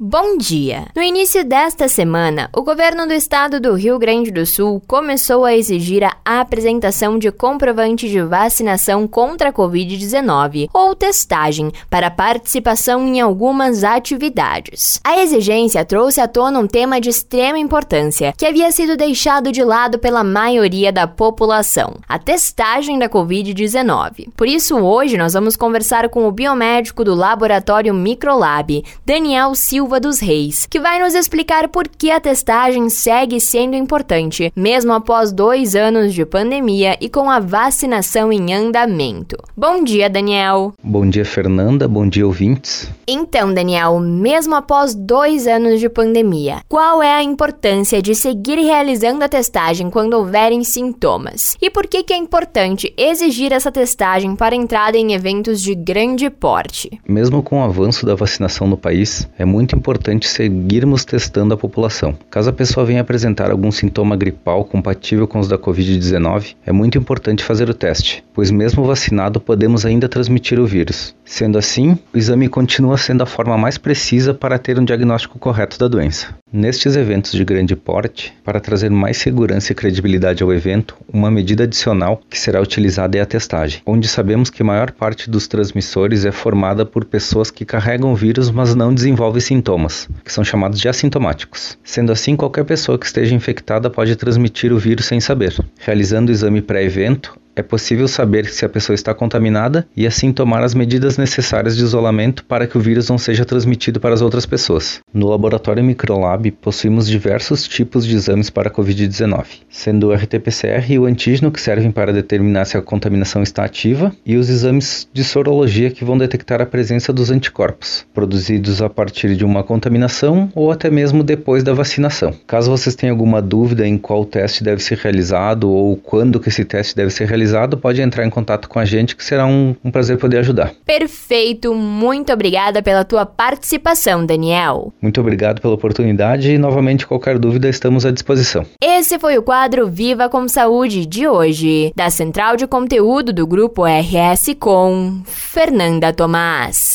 Bom dia! No início desta semana, o governo do estado do Rio Grande do Sul começou a exigir a apresentação de comprovante de vacinação contra a Covid-19 ou testagem para participação em algumas atividades. A exigência trouxe à tona um tema de extrema importância que havia sido deixado de lado pela maioria da população: a testagem da Covid-19. Por isso, hoje nós vamos conversar com o biomédico do laboratório Microlab, Daniel Silva. Silva dos Reis, que vai nos explicar por que a testagem segue sendo importante, mesmo após dois anos de pandemia e com a vacinação em andamento. Bom dia, Daniel. Bom dia, Fernanda. Bom dia, ouvintes. Então, Daniel, mesmo após dois anos de pandemia, qual é a importância de seguir realizando a testagem quando houverem sintomas? E por que, que é importante exigir essa testagem para entrada em eventos de grande porte? Mesmo com o avanço da vacinação no país, é muito importante seguirmos testando a população. Caso a pessoa venha apresentar algum sintoma gripal compatível com os da Covid-19, é muito importante fazer o teste, pois mesmo vacinado podemos ainda transmitir o vírus. Sendo assim, o exame continua sendo a forma mais precisa para ter um diagnóstico correto da doença. Nestes eventos de grande porte, para trazer mais segurança e credibilidade ao evento, uma medida adicional que será utilizada é a testagem, onde sabemos que a maior parte dos transmissores é formada por pessoas que carregam o vírus, mas não desenvolvem sintomas, que são chamados de assintomáticos. Sendo assim, qualquer pessoa que esteja infectada pode transmitir o vírus sem saber. Realizando o exame pré-evento, é possível saber se a pessoa está contaminada e assim tomar as medidas necessárias de isolamento para que o vírus não seja transmitido para as outras pessoas. No laboratório Microlab possuímos diversos tipos de exames para a Covid-19, sendo o RT-PCR e o antígeno que servem para determinar se a contaminação está ativa e os exames de sorologia que vão detectar a presença dos anticorpos, produzidos a partir de uma contaminação ou até mesmo depois da vacinação. Caso vocês tenham alguma dúvida em qual teste deve ser realizado ou quando que esse teste deve ser realizado, pode entrar em contato com a gente, que será um, um prazer poder ajudar. Perfeito, muito obrigada pela tua participação, Daniel. Muito obrigado pela oportunidade e novamente qualquer dúvida estamos à disposição. Esse foi o quadro Viva com Saúde de hoje, da Central de Conteúdo do Grupo RS com Fernanda Tomás.